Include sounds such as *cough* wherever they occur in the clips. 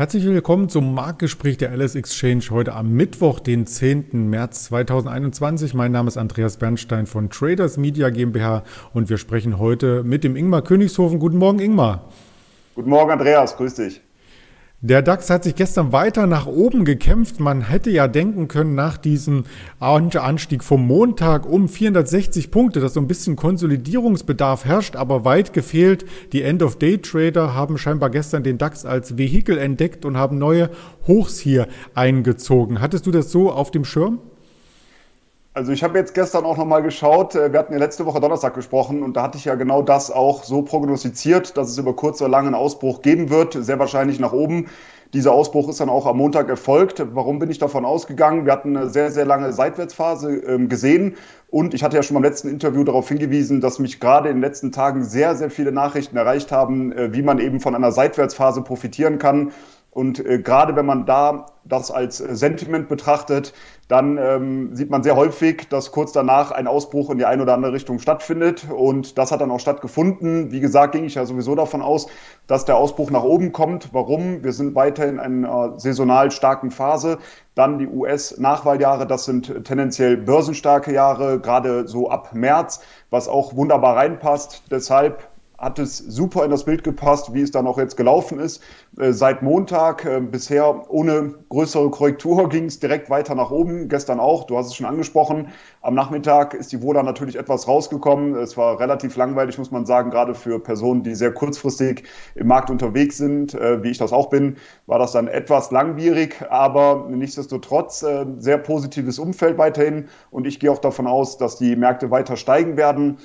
Herzlich willkommen zum Marktgespräch der LS Exchange heute am Mittwoch, den 10. März 2021. Mein Name ist Andreas Bernstein von Traders Media GmbH und wir sprechen heute mit dem Ingmar Königshofen. Guten Morgen, Ingmar. Guten Morgen, Andreas. Grüß dich. Der DAX hat sich gestern weiter nach oben gekämpft. Man hätte ja denken können, nach diesem Anstieg vom Montag um 460 Punkte, dass so ein bisschen Konsolidierungsbedarf herrscht, aber weit gefehlt. Die End-of-Day-Trader haben scheinbar gestern den DAX als Vehikel entdeckt und haben neue Hochs hier eingezogen. Hattest du das so auf dem Schirm? Also ich habe jetzt gestern auch nochmal geschaut, äh, wir hatten ja letzte Woche Donnerstag gesprochen und da hatte ich ja genau das auch so prognostiziert, dass es über kurz oder lang einen Ausbruch geben wird, sehr wahrscheinlich nach oben. Dieser Ausbruch ist dann auch am Montag erfolgt. Warum bin ich davon ausgegangen? Wir hatten eine sehr, sehr lange Seitwärtsphase ähm, gesehen und ich hatte ja schon beim letzten Interview darauf hingewiesen, dass mich gerade in den letzten Tagen sehr, sehr viele Nachrichten erreicht haben, äh, wie man eben von einer Seitwärtsphase profitieren kann. Und äh, gerade wenn man da das als äh, Sentiment betrachtet, dann ähm, sieht man sehr häufig, dass kurz danach ein Ausbruch in die eine oder andere Richtung stattfindet. Und das hat dann auch stattgefunden. Wie gesagt, ging ich ja sowieso davon aus, dass der Ausbruch nach oben kommt. Warum? Wir sind weiterhin in einer saisonal starken Phase. Dann die US-Nachwahljahre, das sind tendenziell börsenstarke Jahre, gerade so ab März, was auch wunderbar reinpasst. Deshalb hat es super in das Bild gepasst, wie es dann auch jetzt gelaufen ist. Äh, seit Montag äh, bisher ohne größere Korrektur ging es direkt weiter nach oben. Gestern auch, du hast es schon angesprochen. Am Nachmittag ist die Wohler natürlich etwas rausgekommen. Es war relativ langweilig, muss man sagen, gerade für Personen, die sehr kurzfristig im Markt unterwegs sind, äh, wie ich das auch bin, war das dann etwas langwierig, aber nichtsdestotrotz sehr positives Umfeld weiterhin. Und ich gehe auch davon aus, dass die Märkte weiter steigen werden.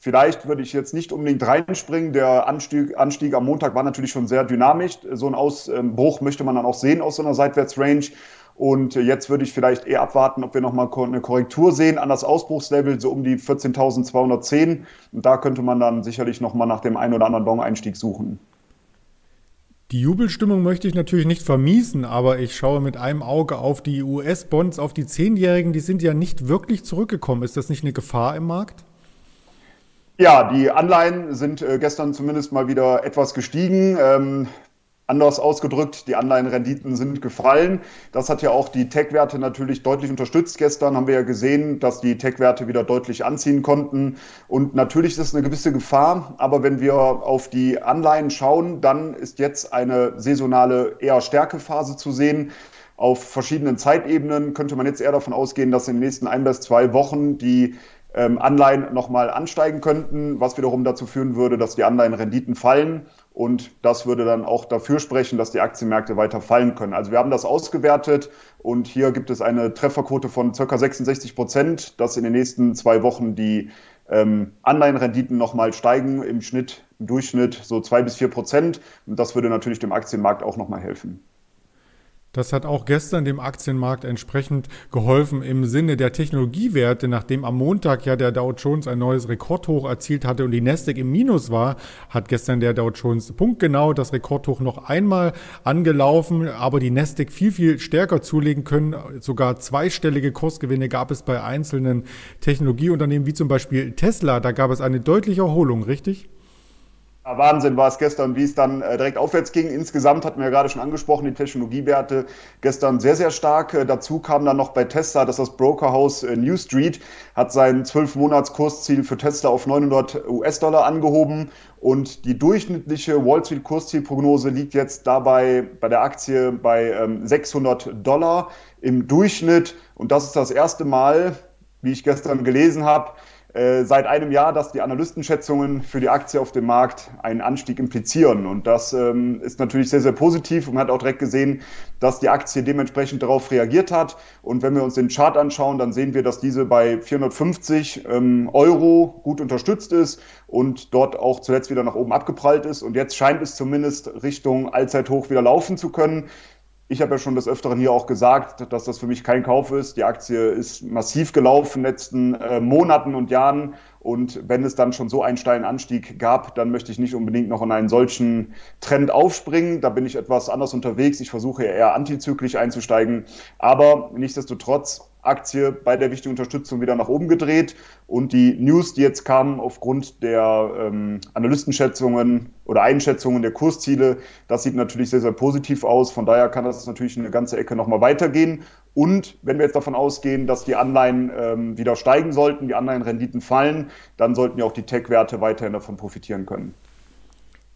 Vielleicht würde ich jetzt nicht unbedingt reinspringen. Der Anstieg, Anstieg am Montag war natürlich schon sehr dynamisch. So einen Ausbruch möchte man dann auch sehen aus so einer Seitwärtsrange. Und jetzt würde ich vielleicht eher abwarten, ob wir nochmal eine Korrektur sehen an das Ausbruchslevel, so um die 14.210. Und da könnte man dann sicherlich nochmal nach dem einen oder anderen Long-Einstieg suchen. Die Jubelstimmung möchte ich natürlich nicht vermiesen, aber ich schaue mit einem Auge auf die US-Bonds, auf die Zehnjährigen, die sind ja nicht wirklich zurückgekommen. Ist das nicht eine Gefahr im Markt? Ja, die Anleihen sind äh, gestern zumindest mal wieder etwas gestiegen. Ähm, anders ausgedrückt, die Anleihenrenditen sind gefallen. Das hat ja auch die Tech-Werte natürlich deutlich unterstützt. Gestern haben wir ja gesehen, dass die Tech-Werte wieder deutlich anziehen konnten. Und natürlich ist es eine gewisse Gefahr. Aber wenn wir auf die Anleihen schauen, dann ist jetzt eine saisonale eher Stärkephase zu sehen. Auf verschiedenen Zeitebenen könnte man jetzt eher davon ausgehen, dass in den nächsten ein bis zwei Wochen die ähm, Anleihen nochmal ansteigen könnten, was wiederum dazu führen würde, dass die Anleihenrenditen fallen. Und das würde dann auch dafür sprechen, dass die Aktienmärkte weiter fallen können. Also wir haben das ausgewertet und hier gibt es eine Trefferquote von ca. 66 Prozent, dass in den nächsten zwei Wochen die ähm, Anleihenrenditen nochmal steigen, im Schnitt, im Durchschnitt so zwei bis vier Prozent. Und das würde natürlich dem Aktienmarkt auch nochmal helfen. Das hat auch gestern dem Aktienmarkt entsprechend geholfen im Sinne der Technologiewerte, nachdem am Montag ja der Dow Jones ein neues Rekordhoch erzielt hatte und die Nasdaq im Minus war, hat gestern der Dow Jones punktgenau das Rekordhoch noch einmal angelaufen, aber die Nasdaq viel, viel stärker zulegen können. Sogar zweistellige Kursgewinne gab es bei einzelnen Technologieunternehmen wie zum Beispiel Tesla. Da gab es eine deutliche Erholung, richtig? Wahnsinn war es gestern, wie es dann äh, direkt aufwärts ging. Insgesamt hatten wir ja gerade schon angesprochen, die Technologiewerte gestern sehr, sehr stark. Äh, dazu kam dann noch bei Tesla, dass das Brokerhaus äh, New Street hat sein 12-Monats-Kursziel für Tesla auf 900 US-Dollar angehoben und die durchschnittliche Wall Street-Kurszielprognose liegt jetzt dabei bei der Aktie bei ähm, 600 Dollar im Durchschnitt. Und das ist das erste Mal, wie ich gestern gelesen habe, seit einem Jahr, dass die Analystenschätzungen für die Aktie auf dem Markt einen Anstieg implizieren. Und das ähm, ist natürlich sehr, sehr positiv. Und man hat auch direkt gesehen, dass die Aktie dementsprechend darauf reagiert hat. Und wenn wir uns den Chart anschauen, dann sehen wir, dass diese bei 450 ähm, Euro gut unterstützt ist und dort auch zuletzt wieder nach oben abgeprallt ist. Und jetzt scheint es zumindest Richtung Allzeithoch wieder laufen zu können. Ich habe ja schon des Öfteren hier auch gesagt, dass das für mich kein Kauf ist. Die Aktie ist massiv gelaufen in den letzten äh, Monaten und Jahren Und wenn es dann schon so einen steilen Anstieg gab, dann möchte ich nicht unbedingt noch in einen solchen Trend aufspringen. Da bin ich etwas anders unterwegs. Ich versuche eher antizyklisch einzusteigen. Aber nichtsdestotrotz Aktie bei der wichtigen Unterstützung wieder nach oben gedreht. Und die News, die jetzt kamen aufgrund der ähm, Analystenschätzungen oder Einschätzungen der Kursziele, das sieht natürlich sehr, sehr positiv aus. Von daher kann das natürlich eine ganze Ecke nochmal weitergehen. Und wenn wir jetzt davon ausgehen, dass die Anleihen ähm, wieder steigen sollten, die Anleihenrenditen fallen, dann sollten ja auch die Tech-Werte weiterhin davon profitieren können.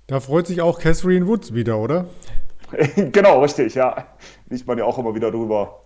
Da freut sich auch Catherine Woods wieder, oder? *laughs* genau, richtig, ja. Liest man ja auch immer wieder drüber.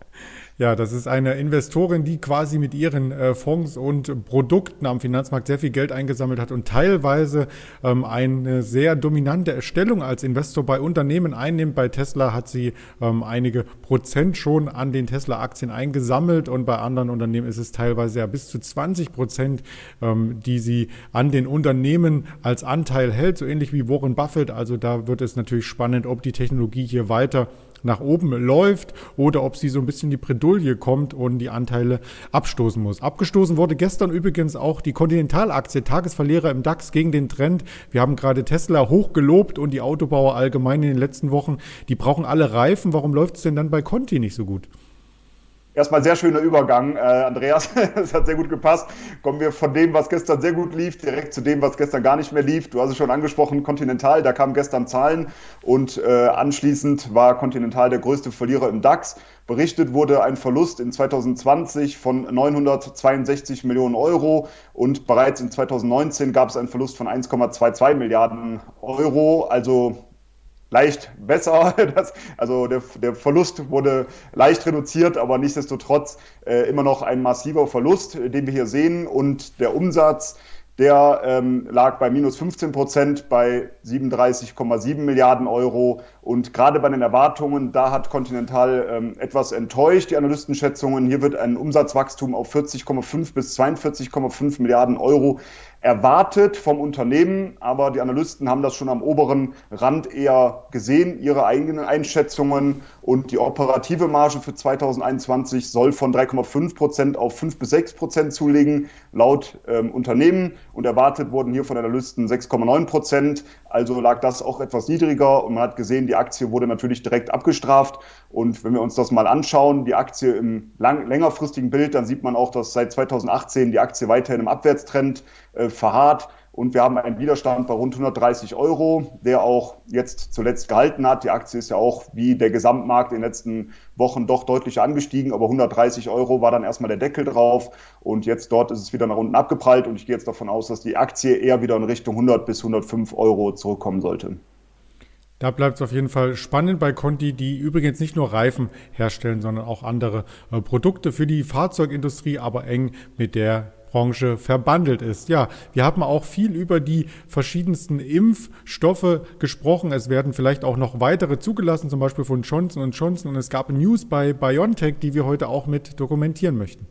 Ja, das ist eine Investorin, die quasi mit ihren äh, Fonds und Produkten am Finanzmarkt sehr viel Geld eingesammelt hat und teilweise ähm, eine sehr dominante Stellung als Investor bei Unternehmen einnimmt. Bei Tesla hat sie ähm, einige Prozent schon an den Tesla-Aktien eingesammelt und bei anderen Unternehmen ist es teilweise ja bis zu 20 Prozent, ähm, die sie an den Unternehmen als Anteil hält, so ähnlich wie Warren Buffett. Also da wird es natürlich spannend, ob die Technologie hier weiter nach oben läuft oder ob sie so ein bisschen die Bredouille kommt und die Anteile abstoßen muss. Abgestoßen wurde gestern übrigens auch die Continental-Aktie, Tagesverlierer im DAX gegen den Trend. Wir haben gerade Tesla hochgelobt und die Autobauer allgemein in den letzten Wochen, die brauchen alle Reifen. Warum läuft es denn dann bei Conti nicht so gut? Erstmal sehr schöner Übergang, äh, Andreas. *laughs* das hat sehr gut gepasst. Kommen wir von dem, was gestern sehr gut lief, direkt zu dem, was gestern gar nicht mehr lief. Du hast es schon angesprochen, Continental, da kamen gestern Zahlen und äh, anschließend war Continental der größte Verlierer im DAX. Berichtet wurde ein Verlust in 2020 von 962 Millionen Euro und bereits in 2019 gab es einen Verlust von 1,22 Milliarden Euro. Also leicht besser. *laughs* Das, also der, der Verlust wurde leicht reduziert, aber nichtsdestotrotz äh, immer noch ein massiver Verlust, äh, den wir hier sehen. Und der Umsatz, der ähm, lag bei minus 15 Prozent bei 37,7 Milliarden Euro. Und gerade bei den Erwartungen, da hat Continental ähm, etwas enttäuscht, die Analystenschätzungen. Hier wird ein Umsatzwachstum auf 40,5 bis 42,5 Milliarden Euro erwartet vom Unternehmen, aber die Analysten haben das schon am oberen Rand eher gesehen, ihre eigenen Einschätzungen. Und die operative Marge für 2021 soll von 3,5 Prozent auf 5 bis 6 Prozent zulegen, laut ähm, Unternehmen. Und erwartet wurden hier von Analysten 6,9 Prozent, also lag das auch etwas niedriger. Und man hat gesehen, die Aktie wurde natürlich direkt abgestraft. Und wenn wir uns das mal anschauen, die Aktie im lang, längerfristigen Bild, dann sieht man auch, dass seit 2018 die Aktie weiterhin im Abwärtstrend äh, verharrt. Und wir haben einen Widerstand bei rund 130 Euro, der auch jetzt zuletzt gehalten hat. Die Aktie ist ja auch wie der Gesamtmarkt in den letzten Wochen doch deutlich angestiegen, aber 130 Euro war dann erstmal der Deckel drauf. Und jetzt dort ist es wieder nach unten abgeprallt. Und ich gehe jetzt davon aus, dass die Aktie eher wieder in Richtung 100 bis 105 Euro zurückkommen sollte. Da bleibt es auf jeden Fall spannend bei Conti, die übrigens nicht nur Reifen herstellen, sondern auch andere äh, Produkte für die Fahrzeugindustrie, aber eng mit der Branche verbandelt ist. Ja, wir haben auch viel über die verschiedensten Impfstoffe gesprochen. Es werden vielleicht auch noch weitere zugelassen, zum Beispiel von Johnson Johnson. Und es gab News bei BioNTech, die wir heute auch mit dokumentieren möchten.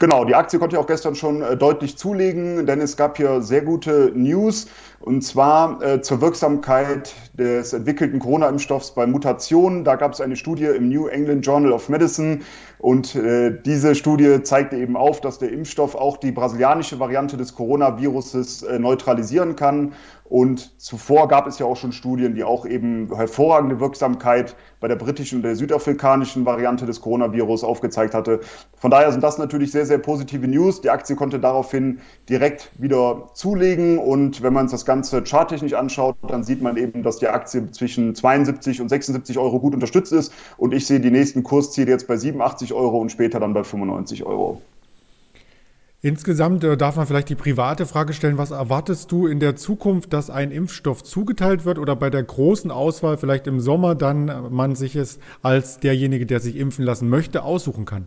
Genau, die Aktie konnte ich auch gestern schon äh, deutlich zulegen, denn es gab hier sehr gute News und zwar äh, zur Wirksamkeit des entwickelten Corona-Impfstoffs bei Mutationen. Da gab es eine Studie im New England Journal of Medicine und äh, diese Studie zeigte eben auf, dass der Impfstoff auch die brasilianische Variante des Coronaviruses äh, neutralisieren kann und zuvor gab es ja auch schon Studien, die auch eben hervorragende Wirksamkeit bei der britischen und der südafrikanischen Variante des Coronavirus aufgezeigt hatte. Von daher sind das natürlich sehr, sehr positive News. Die Aktie konnte daraufhin direkt wieder zulegen. Und wenn man sich das Ganze charttechnisch anschaut, dann sieht man eben, dass die Aktie zwischen 72 und 76 Euro gut unterstützt ist. Und ich sehe die nächsten Kursziele jetzt bei 87 Euro und später dann bei 95 Euro. Insgesamt äh, darf man vielleicht die private Frage stellen, was erwartest du in der Zukunft, dass ein Impfstoff zugeteilt wird oder bei der großen Auswahl vielleicht im Sommer dann äh, man sich es als derjenige, der sich impfen lassen möchte, aussuchen kann?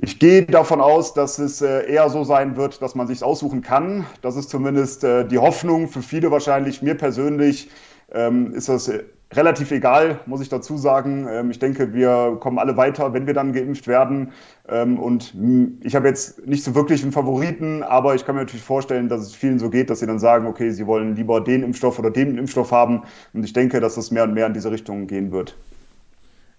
Ich gehe davon aus, dass es äh, eher so sein wird, dass man sich aussuchen kann. Das ist zumindest die Hoffnung für viele wahrscheinlich. Mir persönlich ähm, ist das relativ egal, muss ich dazu sagen. Ähm, ich denke, wir kommen alle weiter, wenn wir dann geimpft werden. Ähm, und ich habe jetzt nicht so wirklich einen Favoriten, aber ich kann mir natürlich vorstellen, dass es vielen so geht, dass sie dann sagen, okay, sie wollen lieber den Impfstoff oder den Impfstoff haben. Und ich denke, dass es mehr und mehr in diese Richtung gehen wird.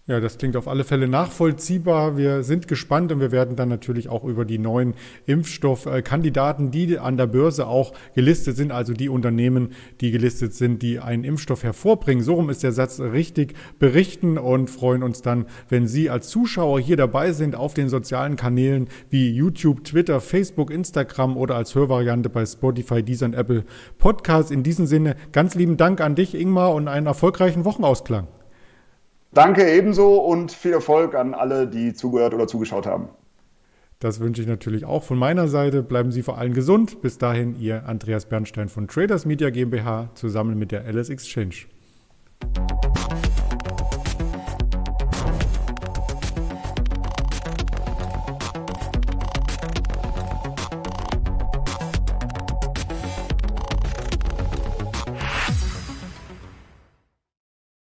Ja, das klingt auf alle Fälle nachvollziehbar. Wir sind gespannt und wir werden dann natürlich auch über die neuen Impfstoffkandidaten, die an der Börse auch gelistet sind, also die Unternehmen, die gelistet sind, die einen Impfstoff hervorbringen. So rum ist der Satz richtig berichten und freuen uns dann, wenn Sie als Zuschauer hier dabei sind auf den sozialen Kanälen wie YouTube, Twitter, Facebook, Instagram oder als Hörvariante bei Spotify, Deezer und Apple Podcasts. In diesem Sinne ganz lieben Dank an dich, Ingmar, und einen erfolgreichen Wochenausklang. Danke ebenso und viel Erfolg an alle, die zugehört oder zugeschaut haben. Das wünsche ich natürlich auch von meiner Seite. Bleiben Sie vor allem gesund. Bis dahin, Ihr Andreas Bernstein von Traders Media GmbH zusammen mit der LS Exchange.